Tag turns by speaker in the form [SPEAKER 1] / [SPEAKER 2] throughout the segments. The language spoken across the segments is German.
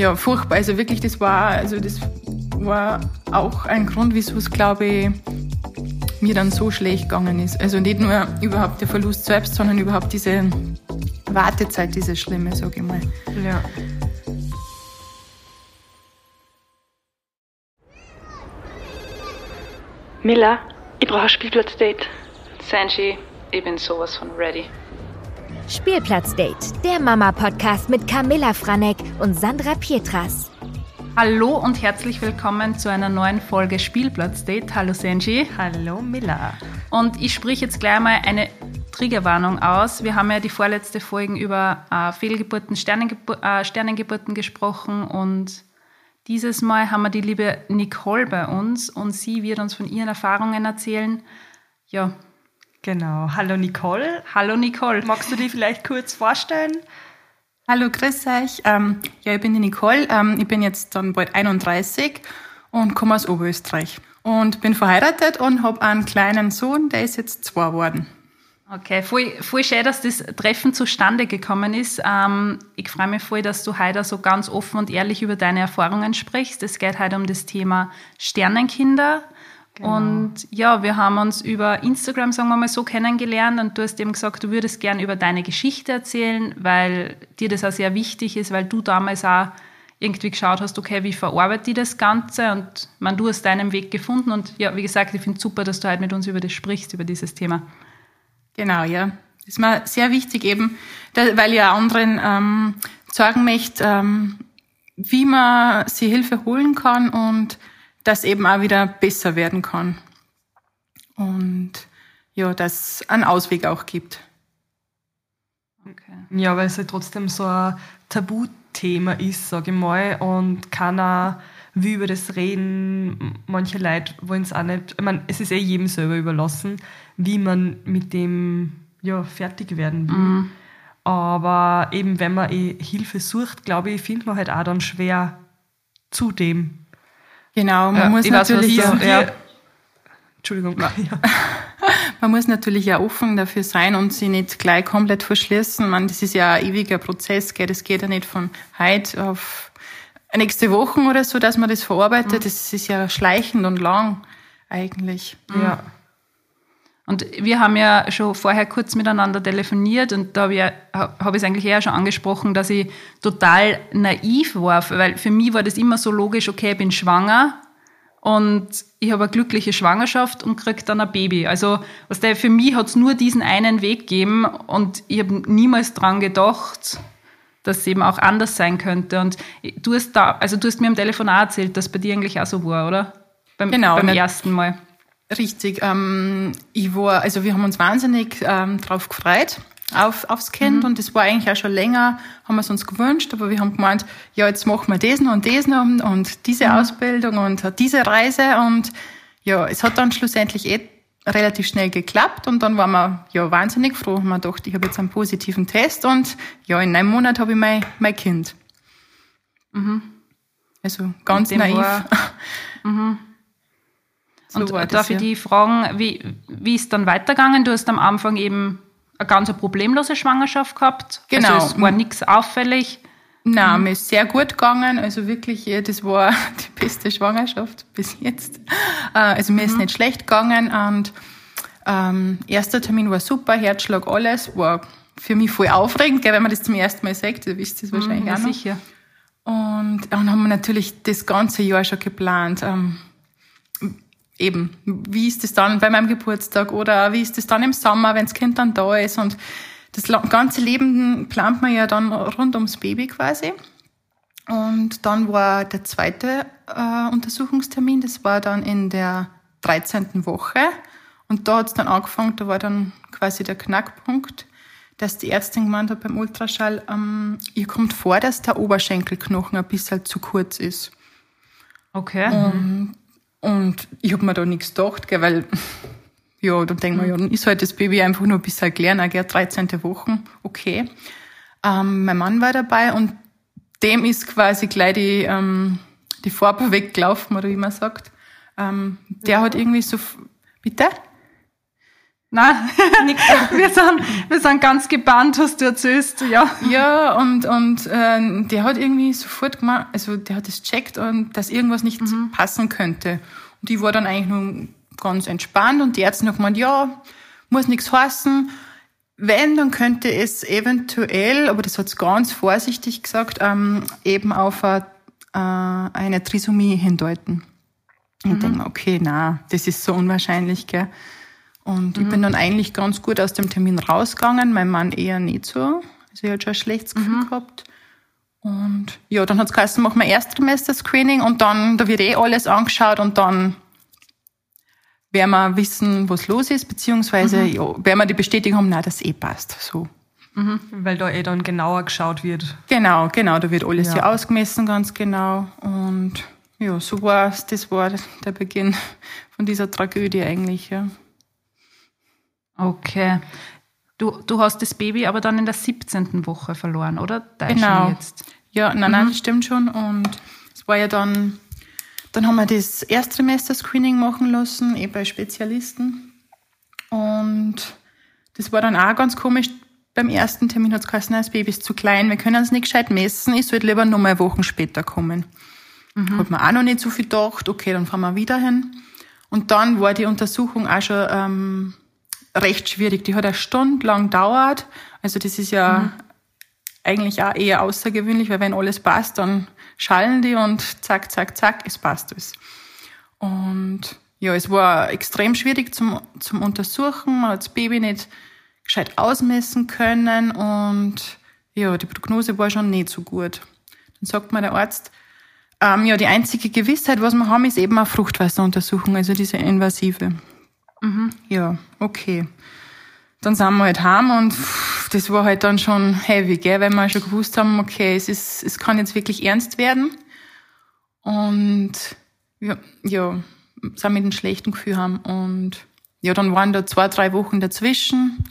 [SPEAKER 1] ja, furchtbar. Also wirklich, das war, also das war auch ein Grund, wieso es, glaube ich, mir dann so schlecht gegangen ist. Also nicht nur überhaupt der Verlust selbst, sondern überhaupt diese Wartezeit, diese schlimme, sage ich mal.
[SPEAKER 2] Ja.
[SPEAKER 3] Miller, ich brauche ein Spielplatzdate.
[SPEAKER 4] Sanji, ich bin sowas von ready.
[SPEAKER 5] Spielplatzdate, der Mama-Podcast mit Camilla Franek und Sandra Pietras.
[SPEAKER 4] Hallo und herzlich willkommen zu einer neuen Folge Spielplatzdate. Hallo Sanji.
[SPEAKER 2] Hallo Miller.
[SPEAKER 4] Und ich sprich jetzt gleich mal eine Triggerwarnung aus. Wir haben ja die vorletzte Folge über äh, Fehlgeburten, Sternengebur äh, Sternengeburten gesprochen und dieses Mal haben wir die liebe Nicole bei uns und sie wird uns von ihren Erfahrungen erzählen. Ja.
[SPEAKER 2] Genau. Hallo Nicole.
[SPEAKER 4] Hallo Nicole.
[SPEAKER 2] Magst du dich vielleicht kurz vorstellen?
[SPEAKER 1] Hallo, grüß euch. Ähm, ja, ich bin die Nicole. Ähm, ich bin jetzt dann bald 31 und komme aus Oberösterreich. Und bin verheiratet und habe einen kleinen Sohn, der ist jetzt zwei geworden.
[SPEAKER 4] Okay, voll, voll schön, dass das Treffen zustande gekommen ist. Ähm, ich freue mich voll, dass du heute so ganz offen und ehrlich über deine Erfahrungen sprichst. Es geht heute um das Thema Sternenkinder. Genau. Und ja, wir haben uns über Instagram, sagen wir mal so, kennengelernt und du hast eben gesagt, du würdest gern über deine Geschichte erzählen, weil dir das auch sehr wichtig ist, weil du damals auch irgendwie geschaut hast, okay, wie verarbeite ich das Ganze und man, du hast deinen Weg gefunden und ja, wie gesagt, ich finde es super, dass du heute mit uns über das sprichst, über dieses Thema.
[SPEAKER 1] Genau, ja. Das ist mir sehr wichtig eben, weil auch anderen ähm, sagen möchte, ähm, wie man sie Hilfe holen kann und das eben auch wieder besser werden kann. Und ja, dass es einen Ausweg auch gibt.
[SPEAKER 2] Okay. Ja, weil es ja trotzdem so ein Tabuthema ist, sage ich mal, und keiner will über das reden. Manche Leute wollen es auch nicht. Ich meine, es ist eh jedem selber überlassen, wie man mit dem ja, fertig werden will. Mhm. Aber eben, wenn man eh Hilfe sucht, glaube ich, findet man halt auch dann schwer zu dem.
[SPEAKER 1] Genau, man ja, muss natürlich
[SPEAKER 2] weiß,
[SPEAKER 1] ja,
[SPEAKER 2] ja. Entschuldigung. Ja.
[SPEAKER 1] man muss natürlich ja offen dafür sein und sie nicht gleich komplett verschließen. Man, das ist ja ein ewiger Prozess, gell? das geht ja nicht von heute auf nächste Woche oder so, dass man das verarbeitet. Mhm. Das ist ja schleichend und lang eigentlich.
[SPEAKER 2] Ja.
[SPEAKER 4] Und wir haben ja schon vorher kurz miteinander telefoniert und da habe ich, hab es eigentlich eher schon angesprochen, dass ich total naiv war, weil für mich war das immer so logisch, okay, ich bin schwanger und ich habe eine glückliche Schwangerschaft und kriege dann ein Baby. Also was der, für mich hat es nur diesen einen Weg gegeben und ich habe niemals dran gedacht, dass es eben auch anders sein könnte. Und du hast da, also du hast mir am Telefon auch erzählt, dass bei dir eigentlich auch so war, oder?
[SPEAKER 1] Beim, genau,
[SPEAKER 4] beim ersten Mal.
[SPEAKER 1] Richtig. Ähm, ich war, also wir haben uns wahnsinnig ähm, drauf gefreut auf, aufs Kind mhm. und das war eigentlich auch schon länger, haben wir es uns gewünscht, aber wir haben gemeint, ja, jetzt machen wir das noch und das noch und diese mhm. Ausbildung und diese Reise und ja, es hat dann schlussendlich eh relativ schnell geklappt und dann waren wir ja wahnsinnig froh. Haben wir gedacht, ich habe jetzt einen positiven Test und ja, in einem Monat habe ich mein, mein Kind.
[SPEAKER 4] Mhm.
[SPEAKER 1] Also ganz naiv. War,
[SPEAKER 4] mhm. So und darf das, ich ja. die fragen, wie, wie ist dann weitergegangen? Du hast am Anfang eben eine ganz problemlose Schwangerschaft gehabt.
[SPEAKER 1] Genau.
[SPEAKER 4] Also es war nichts auffällig.
[SPEAKER 1] Nein, mhm. mir ist sehr gut gegangen. Also wirklich, das war die beste Schwangerschaft bis jetzt. Äh, also mir mhm. ist nicht schlecht gegangen und ähm, erster Termin war super, Herzschlag, alles. War für mich voll aufregend, gell, wenn man das zum ersten Mal sagt, du wisst das wahrscheinlich mhm, auch noch.
[SPEAKER 4] sicher.
[SPEAKER 1] Und dann haben wir natürlich das ganze Jahr schon geplant. Ähm, eben, wie ist das dann bei meinem Geburtstag oder wie ist das dann im Sommer, wenn das Kind dann da ist und das ganze Leben plant man ja dann rund ums Baby quasi. Und dann war der zweite äh, Untersuchungstermin, das war dann in der 13. Woche. Und da hat es dann angefangen, da war dann quasi der Knackpunkt, dass die Ärztin gemeint hat beim Ultraschall, ähm, ihr kommt vor, dass der Oberschenkelknochen ein bisschen zu kurz ist.
[SPEAKER 4] Okay.
[SPEAKER 1] Und und ich habe mir da nichts gedacht, gell, weil, ja, dann denkt man, ja, dann ist halt das Baby einfach nur ein bisschen kleiner, gell, 13. Wochen, okay. Ähm, mein Mann war dabei und dem ist quasi gleich die, ähm, die Farbe weggelaufen, oder wie man sagt. Ähm, der hat irgendwie so, bitte?
[SPEAKER 4] Nein, wir, sind, wir sind ganz gebannt, was du erzählst, ja.
[SPEAKER 1] Ja, und, und äh, der hat irgendwie sofort gemacht, also der hat es checkt und dass irgendwas nicht mhm. passen könnte. Und die war dann eigentlich nur ganz entspannt und die Ärzte noch gemeint, ja, muss nichts heißen. Wenn, dann könnte es eventuell, aber das hat es ganz vorsichtig gesagt, ähm, eben auf eine, äh, eine Trisomie hindeuten. Und mhm. ich denke okay, na, das ist so unwahrscheinlich, gell. Und mhm. ich bin dann eigentlich ganz gut aus dem Termin rausgegangen, mein Mann eher nicht so. Also er hat schon ein schlechtes Gefühl mhm. gehabt. Und ja, dann hat's geheißen, machen wir Erstsemester-Screening und dann, da wird eh alles angeschaut und dann werden wir wissen, was los ist, beziehungsweise mhm. ja, werden wir die Bestätigung haben, nein, das eh passt. So.
[SPEAKER 2] Mhm. Weil da eh dann genauer geschaut wird.
[SPEAKER 1] Genau, genau, da wird alles ja, ja ausgemessen, ganz genau. Und ja, so war es, das war der Beginn von dieser Tragödie eigentlich, ja.
[SPEAKER 4] Okay. Du, du hast das Baby aber dann in der 17. Woche verloren, oder?
[SPEAKER 1] Da genau. Ja, nein, nein, mhm. das stimmt schon. Und es war ja dann, dann haben wir das Erstsemester-Screening machen lassen, eh bei Spezialisten. Und das war dann auch ganz komisch. Beim ersten Termin hat es geheißen, das Baby ist zu klein, wir können es nicht gescheit messen, ich sollte lieber noch mal Wochen später kommen. Mhm. Hat man auch noch nicht so viel gedacht, okay, dann fahren wir wieder hin. Und dann war die Untersuchung auch schon ähm, recht schwierig. Die hat eine Stunde lang gedauert. Also das ist ja mhm. eigentlich auch eher außergewöhnlich, weil wenn alles passt, dann schallen die und zack, zack, zack, es passt alles. Und ja, es war extrem schwierig zum, zum Untersuchen. Man hat das Baby nicht gescheit ausmessen können und ja, die Prognose war schon nicht so gut. Dann sagt mir der Arzt, ähm, ja, die einzige Gewissheit, was wir haben, ist eben eine Fruchtwasseruntersuchung, also diese invasive. Mhm. Ja, okay. Dann sind wir halt heim und das war halt dann schon heavy, gell, weil wir schon gewusst haben, okay, es ist, es kann jetzt wirklich ernst werden. Und ja, ja, sind mit einem schlechten Gefühl haben. Und ja, dann waren da zwei, drei Wochen dazwischen.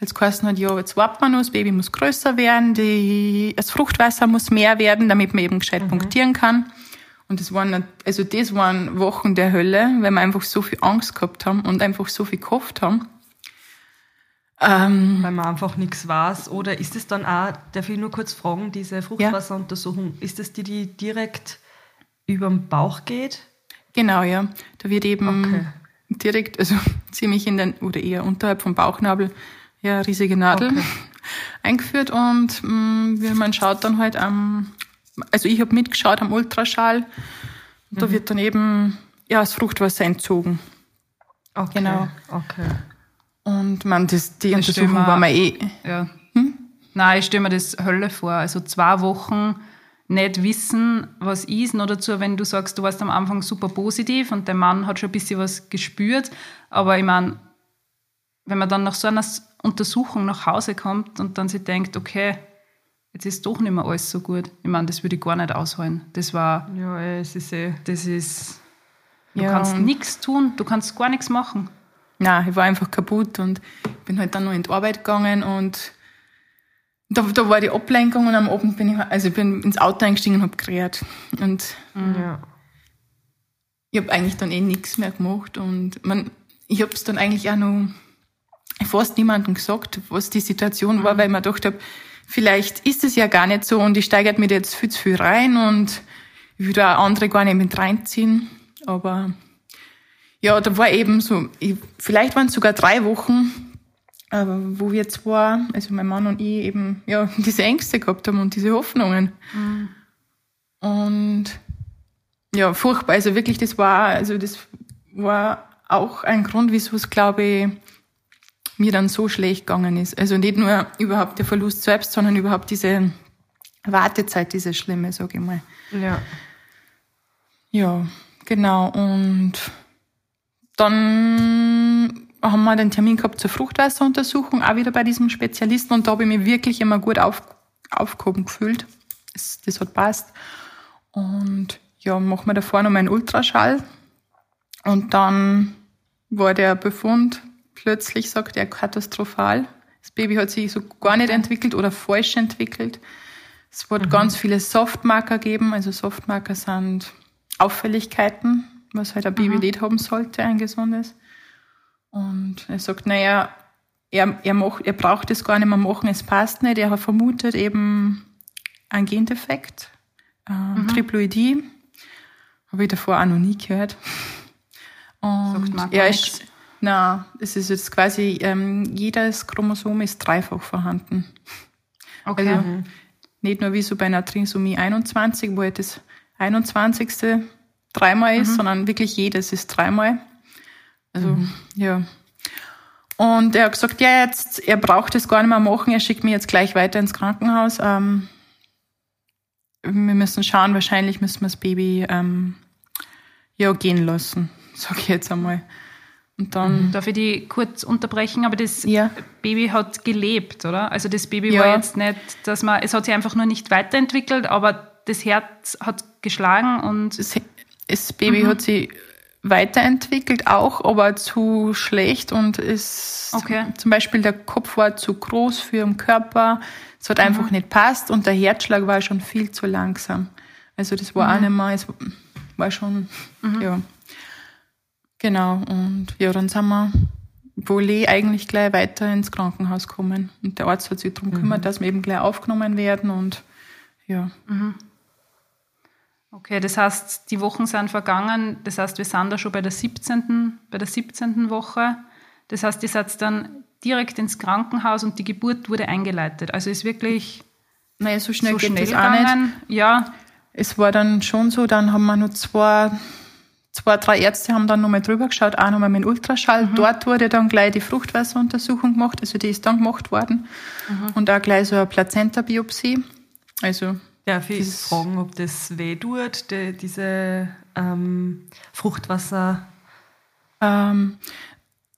[SPEAKER 1] Als geheißen hat, ja, jetzt warten wir noch, das Baby muss größer werden, die, das Fruchtwasser muss mehr werden, damit man eben gescheit mhm. punktieren kann. Und das waren, also das waren Wochen der Hölle, weil wir einfach so viel Angst gehabt haben und einfach so viel gehofft haben.
[SPEAKER 2] Ähm, weil man einfach nichts weiß. Oder ist es dann auch, darf ich nur kurz fragen, diese Fruchtwasseruntersuchung, ja. ist das die, die direkt über den Bauch geht?
[SPEAKER 1] Genau, ja. Da wird eben okay. direkt, also ziemlich in den, oder eher unterhalb vom Bauchnabel, ja, riesige Nadel okay. eingeführt und mh, mm, man schaut dann halt am also ich habe mitgeschaut am Ultraschall. Da mhm. wird dann eben ja, das Fruchtwasser entzogen.
[SPEAKER 2] Okay. Genau. Okay.
[SPEAKER 1] Und man, das, die das Untersuchung war mir eh.
[SPEAKER 4] Ja. Hm? Nein, ich stelle mir das Hölle vor. Also zwei Wochen nicht wissen, was ist, nur dazu, wenn du sagst, du warst am Anfang super positiv und der Mann hat schon ein bisschen was gespürt. Aber ich meine, wenn man dann nach so einer Untersuchung nach Hause kommt und dann sich denkt, okay, jetzt ist doch nicht mehr alles so gut. Ich meine, das würde ich gar nicht aushalten. Das war.
[SPEAKER 2] Ja, es ist eh.
[SPEAKER 4] Das ist. Du ja, kannst nichts tun, du kannst gar nichts machen.
[SPEAKER 1] Nein, ich war einfach kaputt und bin halt dann noch in die Arbeit gegangen und da, da war die Ablenkung und am Abend bin ich, also ich bin ins Auto eingestiegen und habe gerät. Und mhm. ja. ich habe eigentlich dann eh nichts mehr gemacht und man, ich habe es dann eigentlich auch noch fast niemandem gesagt, was die Situation mhm. war, weil ich mir gedacht habe, vielleicht ist es ja gar nicht so und ich steigert mir jetzt viel zu viel rein und ich würde auch andere gar nicht mit reinziehen. Aber ja, da war eben so, ich, vielleicht waren es sogar drei Wochen, äh, wo wir zwar, also mein Mann und ich eben, ja, diese Ängste gehabt haben und diese Hoffnungen. Mhm. Und ja, furchtbar. Also wirklich, das war, also das war auch ein Grund, wieso es, glaube ich, mir dann so schlecht gegangen ist. Also nicht nur überhaupt der Verlust selbst, sondern überhaupt diese Wartezeit, diese schlimme, sage ich mal.
[SPEAKER 2] Ja.
[SPEAKER 1] Ja, genau. Und dann haben wir den Termin gehabt zur Fruchtwasseruntersuchung, auch wieder bei diesem Spezialisten. Und da habe ich mich wirklich immer gut auf, aufgehoben gefühlt. Das, das hat passt. Und ja, machen wir davor noch mal einen Ultraschall. Und dann war der Befund plötzlich sagt er katastrophal. Das Baby hat sich so gar nicht entwickelt oder falsch entwickelt. Es wird mhm. ganz viele Softmarker geben. Also Softmarker sind Auffälligkeiten, was halt ein Baby mhm. nicht haben sollte, ein gesundes. Und er sagt, naja, er, er, macht, er braucht es gar nicht mehr machen, es passt nicht. Er hat vermutet eben einen Gendefekt, äh, mhm. Triploidie. Habe ich davor auch noch nie gehört. Und Sagt er ist, na, es ist jetzt quasi, ähm, jedes Chromosom ist dreifach vorhanden. Okay. Also, nicht nur wie so bei einer Trisomie 21, wo halt das 21. dreimal ist, mhm. sondern wirklich jedes ist dreimal. Also, mhm. ja. Und er hat gesagt, ja, jetzt, er braucht es gar nicht mehr machen, er schickt mich jetzt gleich weiter ins Krankenhaus. Ähm, wir müssen schauen, wahrscheinlich müssen wir das Baby ähm, ja gehen lassen, sag ich jetzt einmal.
[SPEAKER 4] Und dann mhm. Darf ich die kurz unterbrechen? Aber das ja. Baby hat gelebt, oder? Also das Baby ja. war jetzt nicht, dass man, es hat sich einfach nur nicht weiterentwickelt, aber das Herz hat geschlagen und.
[SPEAKER 1] Das, das Baby mhm. hat sich weiterentwickelt auch, aber zu schlecht und ist okay. zum Beispiel der Kopf war zu groß für den Körper. Es hat mhm. einfach nicht passt und der Herzschlag war schon viel zu langsam. Also das war mhm. auch nicht mehr, es war schon, mhm. ja. Genau. Und ja, dann sind wir wohl eh eigentlich gleich weiter ins Krankenhaus gekommen. Und der Arzt hat sich darum gekümmert, mhm. dass wir eben gleich aufgenommen werden und ja. Mhm.
[SPEAKER 4] Okay, das heißt, die Wochen sind vergangen. Das heißt, wir sind da schon bei der 17. bei der 17. Woche. Das heißt, ihr seid dann direkt ins Krankenhaus und die Geburt wurde eingeleitet. Also ist wirklich
[SPEAKER 1] naja, so schnell so geht schnell das auch nicht. Ja. Es war dann schon so, dann haben wir nur zwei, zwei, drei Ärzte haben dann nochmal drüber geschaut, auch nochmal mit dem Ultraschall. Mhm. Dort wurde dann gleich die Fruchtwasseruntersuchung gemacht, also die ist dann gemacht worden. Mhm. Und auch gleich so eine Plazenta-Biopsie. Also
[SPEAKER 2] Darf ich fragen, ob das weh tut, die, diese ähm, Fruchtwasser?
[SPEAKER 1] Ähm,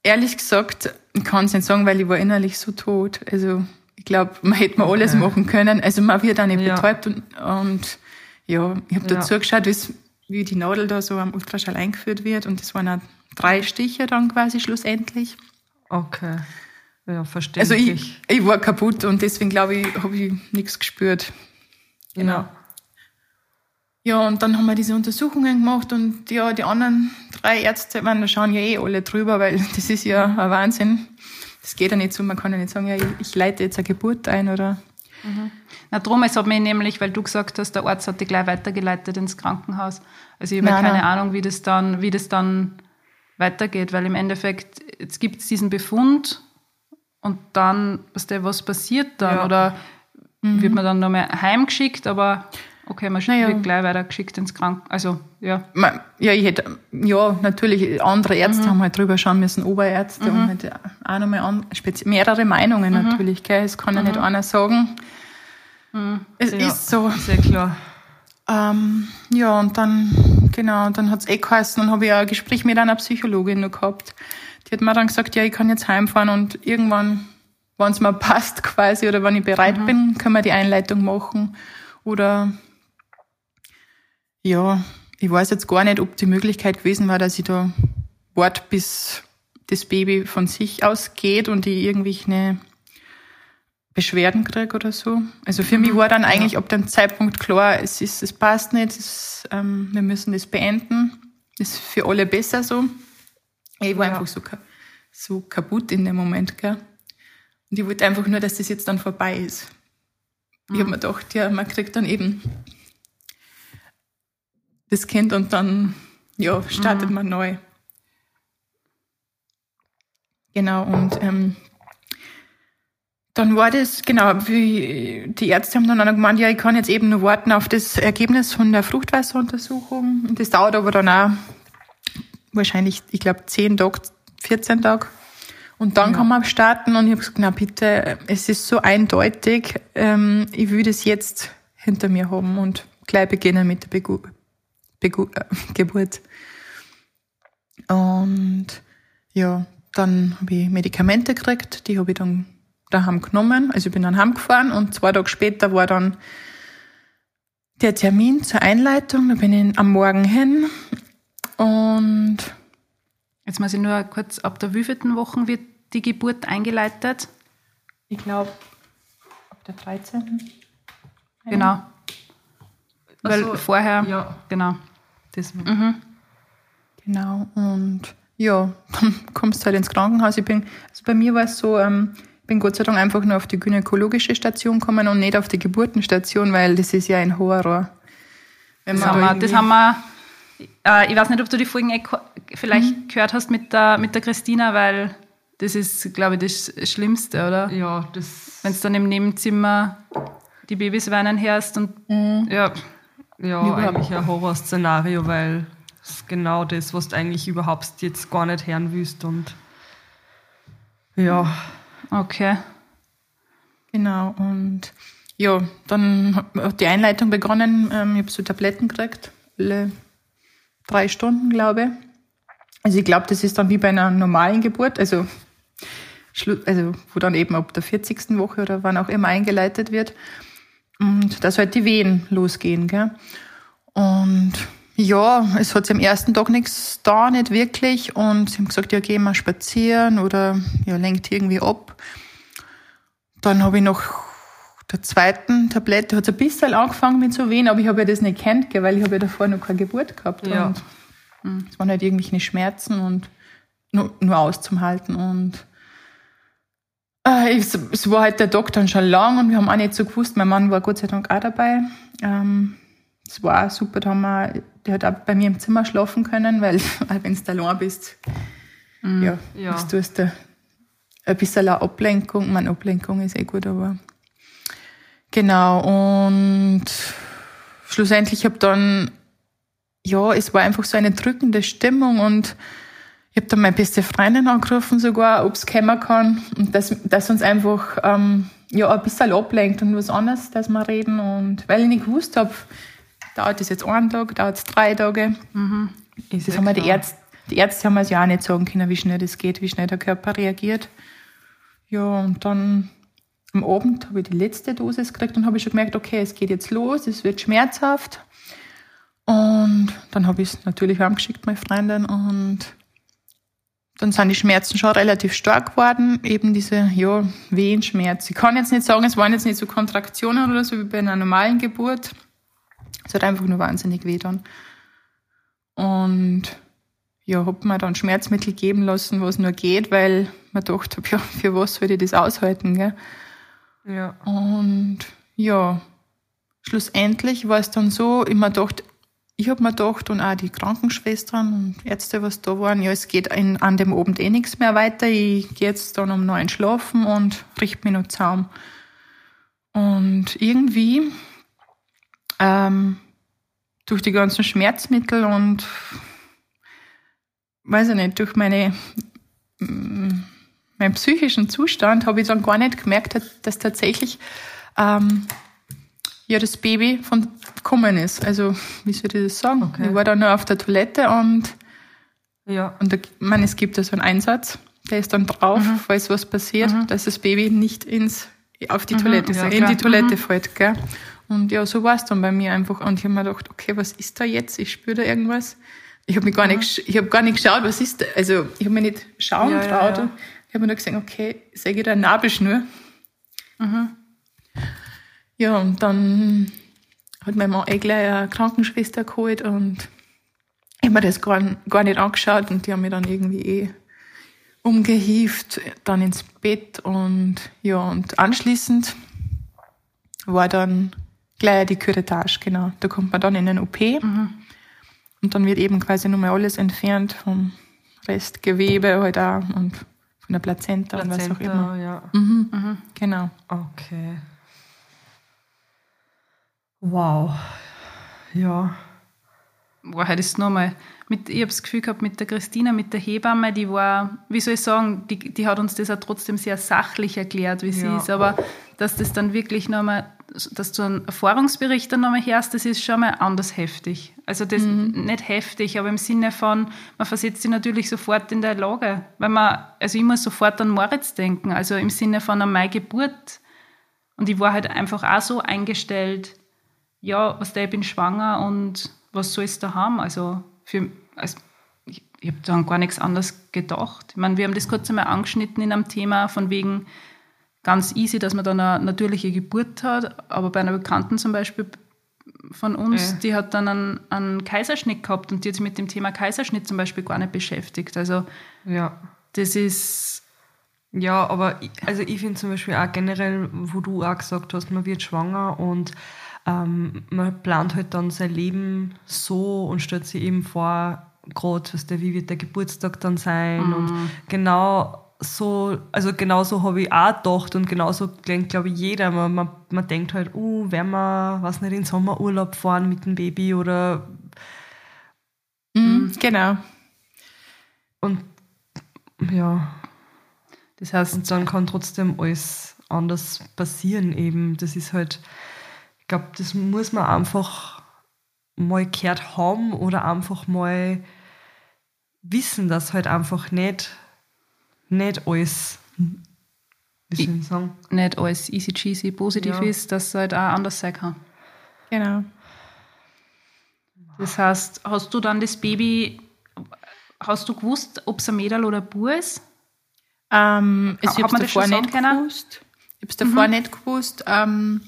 [SPEAKER 1] ehrlich gesagt, ich kann es nicht sagen, weil ich war innerlich so tot. Also ich glaube, man hätte mal alles machen können. Also man wird auch nicht ja. betäubt und, und ja, ich habe ja. da zugeschaut, wie die Nadel da so am Ultraschall eingeführt wird und das waren auch drei Stiche dann quasi schlussendlich.
[SPEAKER 2] Okay. Ja, verständlich.
[SPEAKER 1] Also ich, ich war kaputt und deswegen glaube ich, habe ich nichts gespürt. Genau. Ja, und dann haben wir diese Untersuchungen gemacht und ja, die anderen drei Ärzte, man, da schauen ja eh alle drüber, weil das ist ja ein Wahnsinn. Das geht ja nicht so, man kann ja nicht sagen, ja, ich leite jetzt eine Geburt ein oder.
[SPEAKER 4] Mhm. Na drum, es hat mich nämlich, weil du gesagt hast, der Arzt hat dich gleich weitergeleitet ins Krankenhaus. Also ich habe keine nein. Ahnung, wie das dann, wie das dann weitergeht, weil im Endeffekt, jetzt gibt es diesen Befund und dann, was der, was passiert dann? Ja. Oder Mhm. Wird man dann nochmal heimgeschickt, aber okay, man naja. wird gleich weiter geschickt ins Krankenhaus. Also, ja.
[SPEAKER 1] Ja, ich hätte, ja, natürlich, andere Ärzte mhm. haben halt drüber schauen müssen, Oberärzte mhm. und halt auch nochmal an, mehrere Meinungen mhm. natürlich, gell. Es kann ja nicht mhm. einer sagen. Mhm. Es ja, ist so.
[SPEAKER 2] Sehr klar.
[SPEAKER 1] Ähm, ja, und dann, genau, dann hat's eh geheißen und habe ich ein Gespräch mit einer Psychologin noch gehabt. Die hat mir dann gesagt, ja, ich kann jetzt heimfahren und irgendwann wenn es mir passt quasi oder wenn ich bereit mhm. bin, können wir die Einleitung machen. Oder ja, ich weiß jetzt gar nicht, ob die Möglichkeit gewesen war, dass ich da warte, bis das Baby von sich aus geht und ich irgendwelche Beschwerden kriege oder so. Also für mhm. mich war dann eigentlich ab dem Zeitpunkt klar, es ist, es passt nicht, es, ähm, wir müssen das beenden. Ist für alle besser so. Ich war ja. einfach so, so kaputt in dem Moment, gell. Und ich wollte einfach nur, dass das jetzt dann vorbei ist. Mhm. Ich habe mir gedacht, ja, man kriegt dann eben das Kind und dann ja, startet mhm. man neu. Genau, und ähm, dann war das, genau, wie, die Ärzte haben dann auch gemeint, ja, ich kann jetzt eben nur warten auf das Ergebnis von der Fruchtwasseruntersuchung. Das dauert aber dann auch wahrscheinlich, ich glaube, 10 Tage, 14 Tage. Und dann ja. kann man starten und ich habe gesagt, na bitte, es ist so eindeutig, ähm, ich will das jetzt hinter mir haben und gleich beginnen mit der Begu Begu äh, Geburt. Und ja, dann habe ich Medikamente gekriegt, die habe ich dann daheim genommen. Also ich bin dann heimgefahren und zwei Tage später war dann der Termin zur Einleitung. Da bin ich am Morgen hin und
[SPEAKER 4] Jetzt muss ich nur kurz, ab der wievielten Wochen wird die Geburt eingeleitet?
[SPEAKER 1] Ich glaube, ab der 13.
[SPEAKER 4] Genau. Weil also, vorher, ja. genau.
[SPEAKER 1] Das mhm. Genau, und ja, dann kommst du halt ins Krankenhaus. Ich bin, also bei mir war es so, ähm, ich bin Gott sei Dank einfach nur auf die gynäkologische Station gekommen und nicht auf die Geburtenstation, weil das ist ja ein Horror.
[SPEAKER 4] Wenn das, haben wir, das haben wir, äh, ich weiß nicht, ob du die Folgen eh vielleicht mhm. gehört hast mit der, mit der Christina, weil das ist, glaube ich, das Schlimmste, oder?
[SPEAKER 2] Ja, das.
[SPEAKER 4] Wenn du dann im Nebenzimmer die Babys weinen hörst und
[SPEAKER 2] mhm. ja. Ja, eigentlich ein Horrorszenario, weil es genau das, was du eigentlich überhaupt jetzt gar nicht hören willst und ja.
[SPEAKER 4] Okay.
[SPEAKER 1] Genau, und ja, dann hat die Einleitung begonnen. Ähm, ich habe so Tabletten gekriegt, alle drei Stunden, glaube ich. Also ich glaube, das ist dann wie bei einer normalen Geburt, also, also wo dann eben ab der 40. Woche oder wann auch immer eingeleitet wird. Und dass halt die Wehen losgehen. Gell? Und ja, es hat sich am ersten Tag nichts da, nicht wirklich. Und sie haben gesagt, ja, gehen wir spazieren oder ja, lenkt irgendwie ab. Dann habe ich noch der zweiten Tablette, hat es ein bisschen angefangen mit so wehen, aber ich habe ja das nicht kennt, weil ich habe ja davor noch keine Geburt gehabt. Ja. Und hm, es waren halt irgendwelche Schmerzen und nur, nur auszuhalten. Und äh, es, es, war halt der Doktor schon lang und wir haben auch nicht so gewusst. Mein Mann war Gott sei Dank auch dabei. Ähm, es war auch super, da haben wir, der hat auch bei mir im Zimmer schlafen können, weil wenn du allein bist, mm, ja, ja. du hast da ein bisschen eine Ablenkung. Meine Ablenkung ist eh gut, aber genau. Und schlussendlich habe dann, ja, es war einfach so eine drückende Stimmung und ich habe dann meine beste Freundin angerufen sogar, ob es kommen kann und dass, dass uns einfach ähm, ja, ein bisschen ablenkt und was anderes, dass wir reden. Und weil ich nicht gewusst habe, dauert das jetzt einen Tag, dauert es drei Tage. Mhm. Das ja haben wir die Ärzte, die Ärzte haben es ja auch nicht sagen können, wie schnell das geht, wie schnell der Körper reagiert. Ja, und dann am Abend habe ich die letzte Dosis gekriegt und habe ich schon gemerkt, okay, es geht jetzt los, es wird schmerzhaft. Und dann habe ich es natürlich heimgeschickt, meine Freundin, und dann sind die Schmerzen schon relativ stark geworden, eben diese, ja, Wehenschmerz. Ich kann jetzt nicht sagen, es waren jetzt nicht so Kontraktionen oder so wie bei einer normalen Geburt. Es hat einfach nur wahnsinnig weh dann. Und ja, hab mir dann Schmerzmittel geben lassen, was nur geht, weil man gedacht habe, ja, für was soll ich das aushalten, gell?
[SPEAKER 2] Ja.
[SPEAKER 1] Und ja, schlussendlich war es dann so, ich mir gedacht, ich habe mir gedacht, und auch die Krankenschwestern und Ärzte, was da waren, ja, es geht in, an dem Abend eh nichts mehr weiter. Ich gehe jetzt dann um neun schlafen und richte mich noch zusammen. Und irgendwie, ähm, durch die ganzen Schmerzmittel und, weiß ich nicht, durch meine, mm, meinen psychischen Zustand habe ich dann gar nicht gemerkt, dass tatsächlich ähm, ja das Baby von gekommen ist. Also, wie soll ich das sagen? Okay. Ich war dann nur auf der Toilette und, ja. und da, meine, es gibt da so einen Einsatz, der ist dann drauf, mhm. falls was passiert, mhm. dass das Baby nicht ins, auf die mhm. Toilette, ja, in die Toilette mhm. fällt. Gell? Und ja, so war es dann bei mir einfach. Und ich habe mir gedacht, okay, was ist da jetzt? Ich spüre da irgendwas. Ich habe gar nicht, ich habe gar nicht geschaut, was ist da? Also ich habe mir nicht schauen ja, traut. Ja, ich habe mir nur gesagt, okay, sehe ich da eine Nabelschnur? Mhm. Ja, und dann hat mein Mann eh gleich eine Krankenschwester geholt und ich habe mir das gar, gar nicht angeschaut und die haben mich dann irgendwie eh umgehieft, dann ins Bett und ja, und anschließend war dann gleich die Curettage, genau. Da kommt man dann in den OP mhm. und dann wird eben quasi nochmal alles entfernt vom Restgewebe halt auch und von der Plazenta, Plazenta und was auch immer.
[SPEAKER 2] Ja.
[SPEAKER 1] Mhm. Mhm. Genau.
[SPEAKER 2] Okay. Wow. Ja.
[SPEAKER 4] Boah, heute ist nochmal. Mit, ich habe das Gefühl gehabt, mit der Christina, mit der Hebamme, die war, wie soll ich sagen, die, die hat uns das auch trotzdem sehr sachlich erklärt, wie sie ja. ist. Aber dass das dann wirklich nochmal, dass du einen Erfahrungsbericht dann nochmal hörst, das ist schon mal anders heftig. Also das mhm. nicht heftig, aber im Sinne von, man versetzt sich natürlich sofort in der Lage. Weil man, also ich muss sofort an Moritz denken, also im Sinne von an meine Geburt. Und ich war halt einfach auch so eingestellt, ja, was der, ich bin schwanger und was soll es da haben? Also, für, also ich, ich habe dann gar nichts anderes gedacht. Ich meine, wir haben das kurz einmal angeschnitten in einem Thema von wegen ganz easy, dass man dann eine natürliche Geburt hat, aber bei einer Bekannten zum Beispiel von uns,
[SPEAKER 2] Äh.
[SPEAKER 4] die hat dann einen, einen Kaiserschnitt gehabt und die hat sich mit dem Thema Kaiserschnitt zum Beispiel gar nicht beschäftigt. Also
[SPEAKER 2] Ja.
[SPEAKER 4] das ist,
[SPEAKER 2] Ja, aber ich, also ich finde zum Beispiel auch generell, wo du auch gesagt hast, man wird schwanger und ähm, man plant halt dann sein Leben so und stellt sich eben vor, gerade, weißt du, wie wird der Geburtstag dann sein und genau so, also genauso habe ich auch gedacht und genauso denkt, glaube ich, jeder. Man, man, man denkt halt, uh, werden wir, was nicht, in Sommerurlaub fahren mit dem Baby oder
[SPEAKER 1] Mhm, genau.
[SPEAKER 2] und ja.
[SPEAKER 4] das heißt,
[SPEAKER 2] Und dann kann trotzdem alles anders passieren eben. Das ist halt, ich glaube, das muss man einfach mal gehört haben oder einfach mal wissen, dass halt einfach nicht, nicht alles, wie soll ich sagen,
[SPEAKER 4] nicht alles easy cheesy positiv
[SPEAKER 2] Ja.
[SPEAKER 4] ist, dass es halt auch anders sein kann.
[SPEAKER 1] Genau.
[SPEAKER 4] Das heißt, hast du dann das Baby, hast du gewusst, ob es ein Mädel oder ein Bub ist?
[SPEAKER 1] Ähm, also
[SPEAKER 4] Hat
[SPEAKER 1] ich habe
[SPEAKER 4] man
[SPEAKER 1] es davor
[SPEAKER 4] sagen
[SPEAKER 1] nicht gewusst. Ich habe es davor nicht gewusst. Ähm,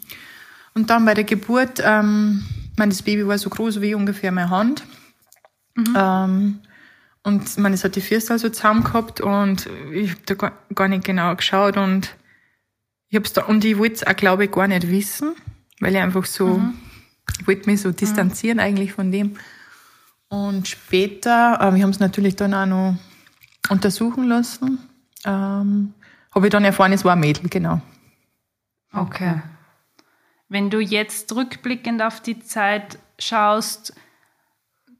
[SPEAKER 1] und dann bei der Geburt, ähm, ich meine, das Baby war so groß wie ungefähr meine Hand. Ähm, und es hat die Füße also zusammen gehabt und ich habe da gar, nicht genau geschaut und ich hab's da, und ich wollte es auch, glaube ich, gar nicht wissen, weil ich einfach so, ich wollte mich so distanzieren eigentlich von dem. Und später, äh, wir haben es natürlich dann auch noch untersuchen lassen, ähm, habe ich dann erfahren, es war ein Mädel, genau.
[SPEAKER 4] Okay. Wenn du jetzt rückblickend auf die Zeit schaust,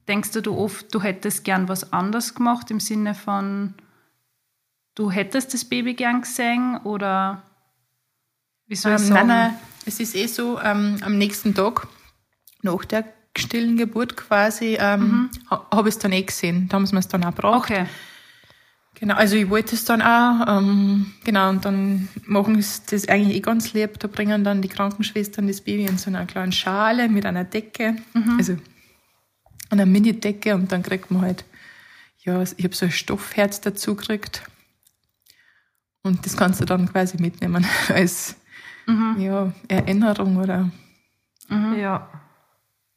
[SPEAKER 4] denkst du, du oft, du hättest gern was anders gemacht im Sinne von, du hättest das Baby gern gesehen oder wie soll ich
[SPEAKER 1] Ähm,
[SPEAKER 4] sagen?
[SPEAKER 1] nein, nein, es ist eh so, ähm, am nächsten Tag, nach der stillen Geburt quasi, ähm, ha, habe ich es dann eh gesehen. Da haben sie mir es dann auch gebracht.
[SPEAKER 4] Okay.
[SPEAKER 1] Genau, also ich wollte es dann auch, ähm, genau, und dann machen sie das eigentlich eh ganz lieb. Da bringen dann die Krankenschwestern das Baby in so einer kleinen Schale mit einer Decke, also einer Mini-Decke und dann kriegt man halt, ja, ich habe so ein Stoffherz dazu gekriegt. Und das kannst du dann quasi mitnehmen als ja, Erinnerung oder
[SPEAKER 2] ja.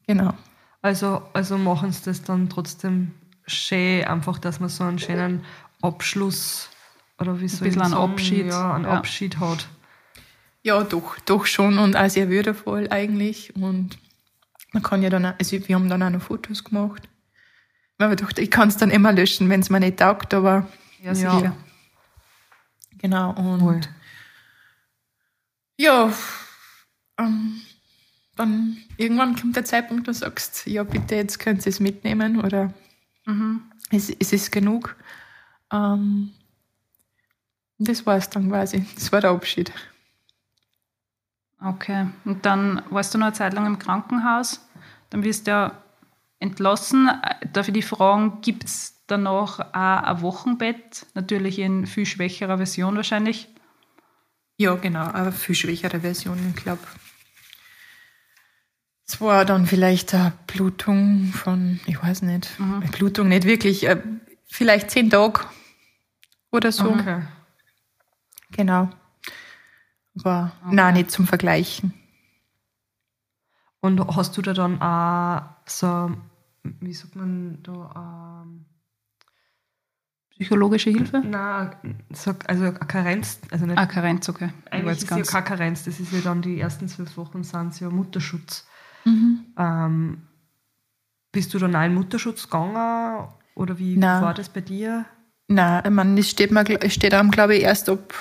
[SPEAKER 1] genau.
[SPEAKER 2] Also, also machen sie das dann trotzdem schön, einfach, dass man so einen schönen Abschluss oder wie soll
[SPEAKER 4] bisschen
[SPEAKER 2] ich
[SPEAKER 4] einen
[SPEAKER 2] sagen,
[SPEAKER 4] Abschied,
[SPEAKER 2] Ja, einen
[SPEAKER 4] ja.
[SPEAKER 2] Abschied hat.
[SPEAKER 1] Ja, doch, doch schon und auch sehr würdevoll eigentlich. Und man kann ja dann, auch, also wir haben dann auch noch Fotos gemacht. Aber doch, ich kann es dann immer löschen, wenn es mir nicht taugt, aber
[SPEAKER 4] Ja,
[SPEAKER 2] Ja.
[SPEAKER 4] sicher.
[SPEAKER 1] genau. Und
[SPEAKER 2] Voll.
[SPEAKER 1] ja, ähm, dann irgendwann kommt der Zeitpunkt, wo du sagst, ja bitte, jetzt könnt ihr es mitnehmen oder es, es ist genug. Ähm, das war es dann quasi. Das war der Abschied.
[SPEAKER 4] Okay. Und dann warst du noch eine Zeit lang im Krankenhaus. Dann wirst du ja entlassen. Äh, Darf ich die fragen, gibt es danach auch ein Wochenbett? Natürlich in viel schwächerer Version wahrscheinlich.
[SPEAKER 1] Ja, genau, aber viel schwächere Version, ich glaube. Es war dann vielleicht eine Blutung von, ich weiß nicht, eine Blutung nicht wirklich, äh, vielleicht zehn Tage oder so.
[SPEAKER 2] Okay.
[SPEAKER 1] Genau. Aber nein, nicht zum Vergleichen.
[SPEAKER 2] Und hast du da dann auch so, wie sagt man da, ähm,
[SPEAKER 4] Psychologische Hilfe?
[SPEAKER 2] nein, also eine Karenz, also nicht,
[SPEAKER 4] Ah, Karenz, okay.
[SPEAKER 2] Eigentlich ist ja
[SPEAKER 4] ganz-
[SPEAKER 2] keine Karenz, das ist ja dann die ersten zwölf Wochen sind es ja Mutterschutz. Ähm, bist du dann auch in Mutterschutz gegangen oder wie
[SPEAKER 1] Nein.
[SPEAKER 2] war das bei dir?
[SPEAKER 1] Nein, ich meine, das steht, mir, steht einem, glaube ich, erst ab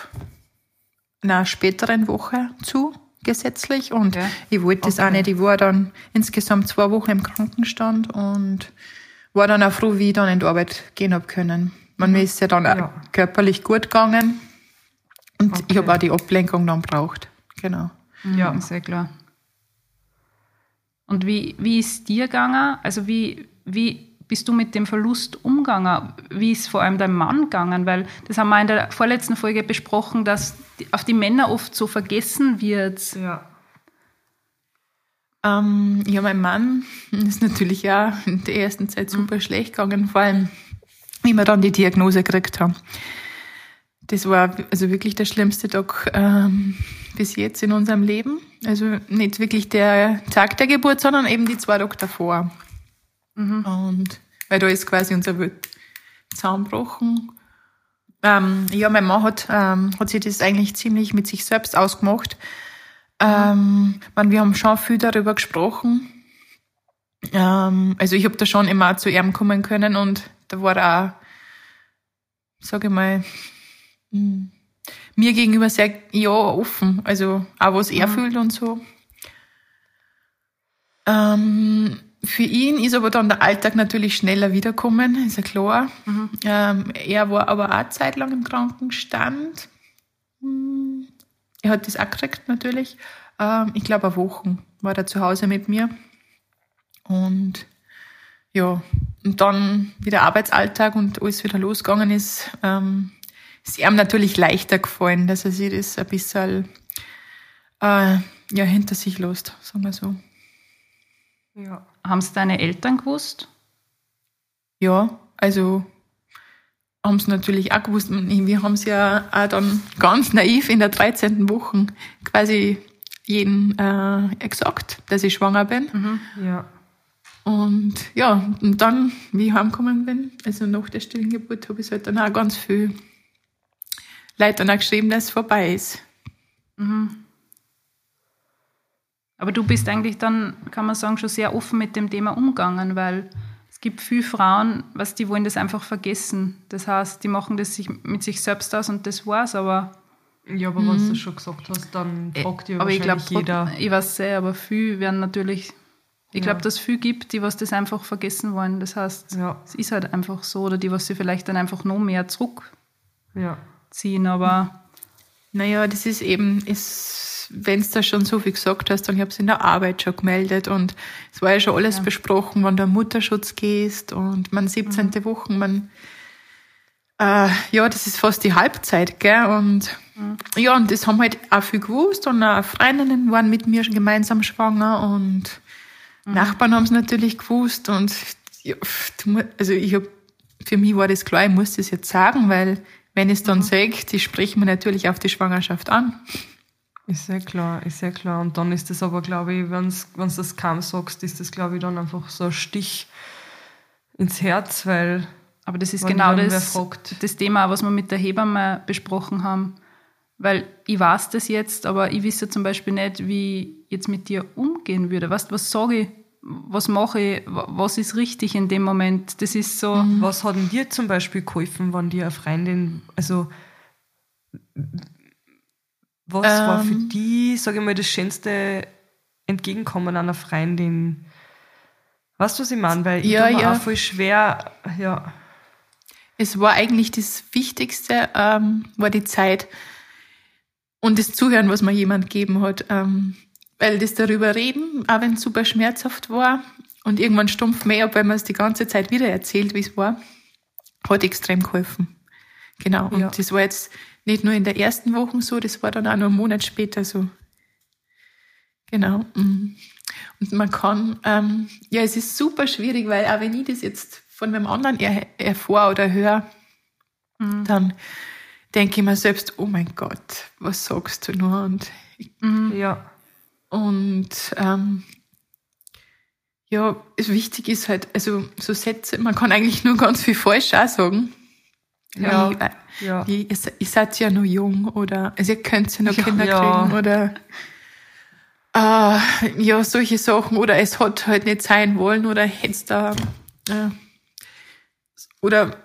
[SPEAKER 1] einer späteren Woche zu, gesetzlich. Und
[SPEAKER 4] Okay.
[SPEAKER 1] ich wollte das auch
[SPEAKER 2] Okay.
[SPEAKER 1] nicht. Ich war dann insgesamt zwei Wochen im Krankenstand und war dann auch froh, wie ich dann in die Arbeit gehen hab können. Man mir ist ja dann auch
[SPEAKER 2] Ja.
[SPEAKER 1] körperlich gut gegangen und ich
[SPEAKER 2] Okay.
[SPEAKER 1] habe auch die Ablenkung dann braucht. Genau.
[SPEAKER 2] Ja.
[SPEAKER 4] Ja klar. Und wie, wie ist dir gegangen? Also wie, wie bist du mit dem Verlust umgegangen? Wie ist vor allem dein Mann gegangen? Weil das haben wir in der vorletzten Folge besprochen, dass auf die Männer oft so vergessen wird.
[SPEAKER 2] Ja.
[SPEAKER 1] Ähm, ja, mein Mann ist natürlich auch in der ersten Zeit super schlecht gegangen, vor allem, wie wir dann die Diagnose gekriegt haben. das war also wirklich der schlimmste Tag ähm, bis jetzt in unserem Leben. Also nicht wirklich der Tag der Geburt, sondern eben die zwei Tage davor. Mhm. Und weil da ist quasi unser Welt zusammengebrochen. Ähm, ja, mein Mann hat, ähm, hat sich das eigentlich ziemlich mit sich selbst ausgemacht. Ähm, man, wir haben schon viel darüber gesprochen. Ähm, also ich habe da schon immer zu ihm kommen können und da war er auch, sage ich mal, hm, mir gegenüber sehr ja offen, also auch was er mhm. fühlt und so. Ähm, für ihn ist aber dann der Alltag natürlich schneller wiederkommen, ist ja klar. Mhm. Ähm, er war aber auch zeitlang im Krankenstand. Er hat das auch gekriegt natürlich. Ähm, ich glaube, eine Woche war er zu Hause mit mir. Und ja, und dann wieder Arbeitsalltag und alles wieder losgegangen ist, ähm, ist ihm natürlich leichter gefallen, dass er sich das ein bisschen äh, ja, hinter sich lässt, sagen wir so.
[SPEAKER 4] Ja. Haben es deine Eltern gewusst?
[SPEAKER 1] Ja, also haben es natürlich auch gewusst. Wir haben es ja auch dann ganz naiv in der 13. Woche quasi jeden äh, gesagt, dass ich schwanger bin.
[SPEAKER 2] Mhm. Ja.
[SPEAKER 1] Und ja, und dann, wie ich heimgekommen bin, also nach der stillen Geburt, habe ich halt dann auch ganz viel Leute dann auch geschrieben, dass es vorbei ist.
[SPEAKER 4] Mhm. Aber du bist eigentlich dann, kann man sagen, schon sehr offen mit dem Thema umgegangen, weil es gibt viele Frauen, was die wollen das einfach vergessen. Das heißt, die machen das sich mit sich selbst aus und das war's, aber
[SPEAKER 2] ja, aber mhm. wenn du schon gesagt hast, dann fragt ja aber ich glaub, jeder.
[SPEAKER 4] Ich weiß sehr, aber viele werden natürlich. Ich ja. glaube, dass es viele gibt, die was das einfach vergessen wollen. Das heißt, ja. es ist halt einfach so, oder die, was sie vielleicht dann einfach noch mehr zurückziehen, ja. aber.
[SPEAKER 1] Naja, das ist eben, ist, wenn du da schon so viel gesagt hast, dann habe ich es in der Arbeit schon gemeldet und es war ja schon alles ja. besprochen, wann du Mutterschutz gehst und man 17. Mhm. Wochen, man, äh, ja, das ist fast die Halbzeit, gell, und, mhm. ja, und das haben halt auch viel gewusst und auch Freundinnen waren mit mir gemeinsam schwanger und mhm. Nachbarn haben es natürlich gewusst und, ja, also ich hab, für mich war das klar, ich muss das jetzt sagen, weil wenn ich es dann mhm. sage, die sprechen mir natürlich auf die Schwangerschaft an.
[SPEAKER 2] Ist sehr klar, ist sehr klar. Und dann ist das aber, glaube ich, wenn du das kaum sagst, ist das, glaube ich, dann einfach so ein Stich ins Herz, weil.
[SPEAKER 4] Aber das ist genau das, das Thema, was wir mit der Hebamme besprochen haben. Weil ich weiß das jetzt, aber ich wisse zum Beispiel nicht, wie ich jetzt mit dir umgehen würde. Weißt, was sage ich was mache ich, was ist richtig in dem Moment. Das ist so.
[SPEAKER 2] Mhm. Was hat denn dir zum Beispiel geholfen, wenn dir eine Freundin, also was ähm, war für ähm. die, sage ich mal, das schönste Entgegenkommen einer Freundin? Weißt du, was ich meine? Weil ich ja, ja. auch voll schwer, ja.
[SPEAKER 1] Es war eigentlich das Wichtigste, ähm, war die Zeit und das Zuhören, was mir jemand gegeben hat. Ähm, weil das darüber reden, auch wenn es super schmerzhaft war und irgendwann stumpf mehr ab, weil man es die ganze Zeit wieder erzählt, wie es war, hat extrem geholfen. Genau. Und ja. das war jetzt nicht nur in der ersten Woche so, das war dann auch noch einen Monat später so. Genau. Mhm. Und man kann, ähm, ja, es ist super schwierig, weil auch wenn ich das jetzt von einem anderen er, erfahre oder höre, mhm. dann denke ich mir selbst, oh mein Gott, was sagst du nur? Und
[SPEAKER 2] mhm. ja.
[SPEAKER 1] Und ähm, ja, wichtig ist halt, also so Sätze, man kann eigentlich nur ganz viel falsch auch sagen. Ja, wie, äh, ja. Ihr, ihr, seid ja noch jung oder? Also ihr könnt ja noch Kinder ja. kriegen oder? Äh, ja, solche Sachen oder es hat halt nicht sein wollen oder hättest da äh, oder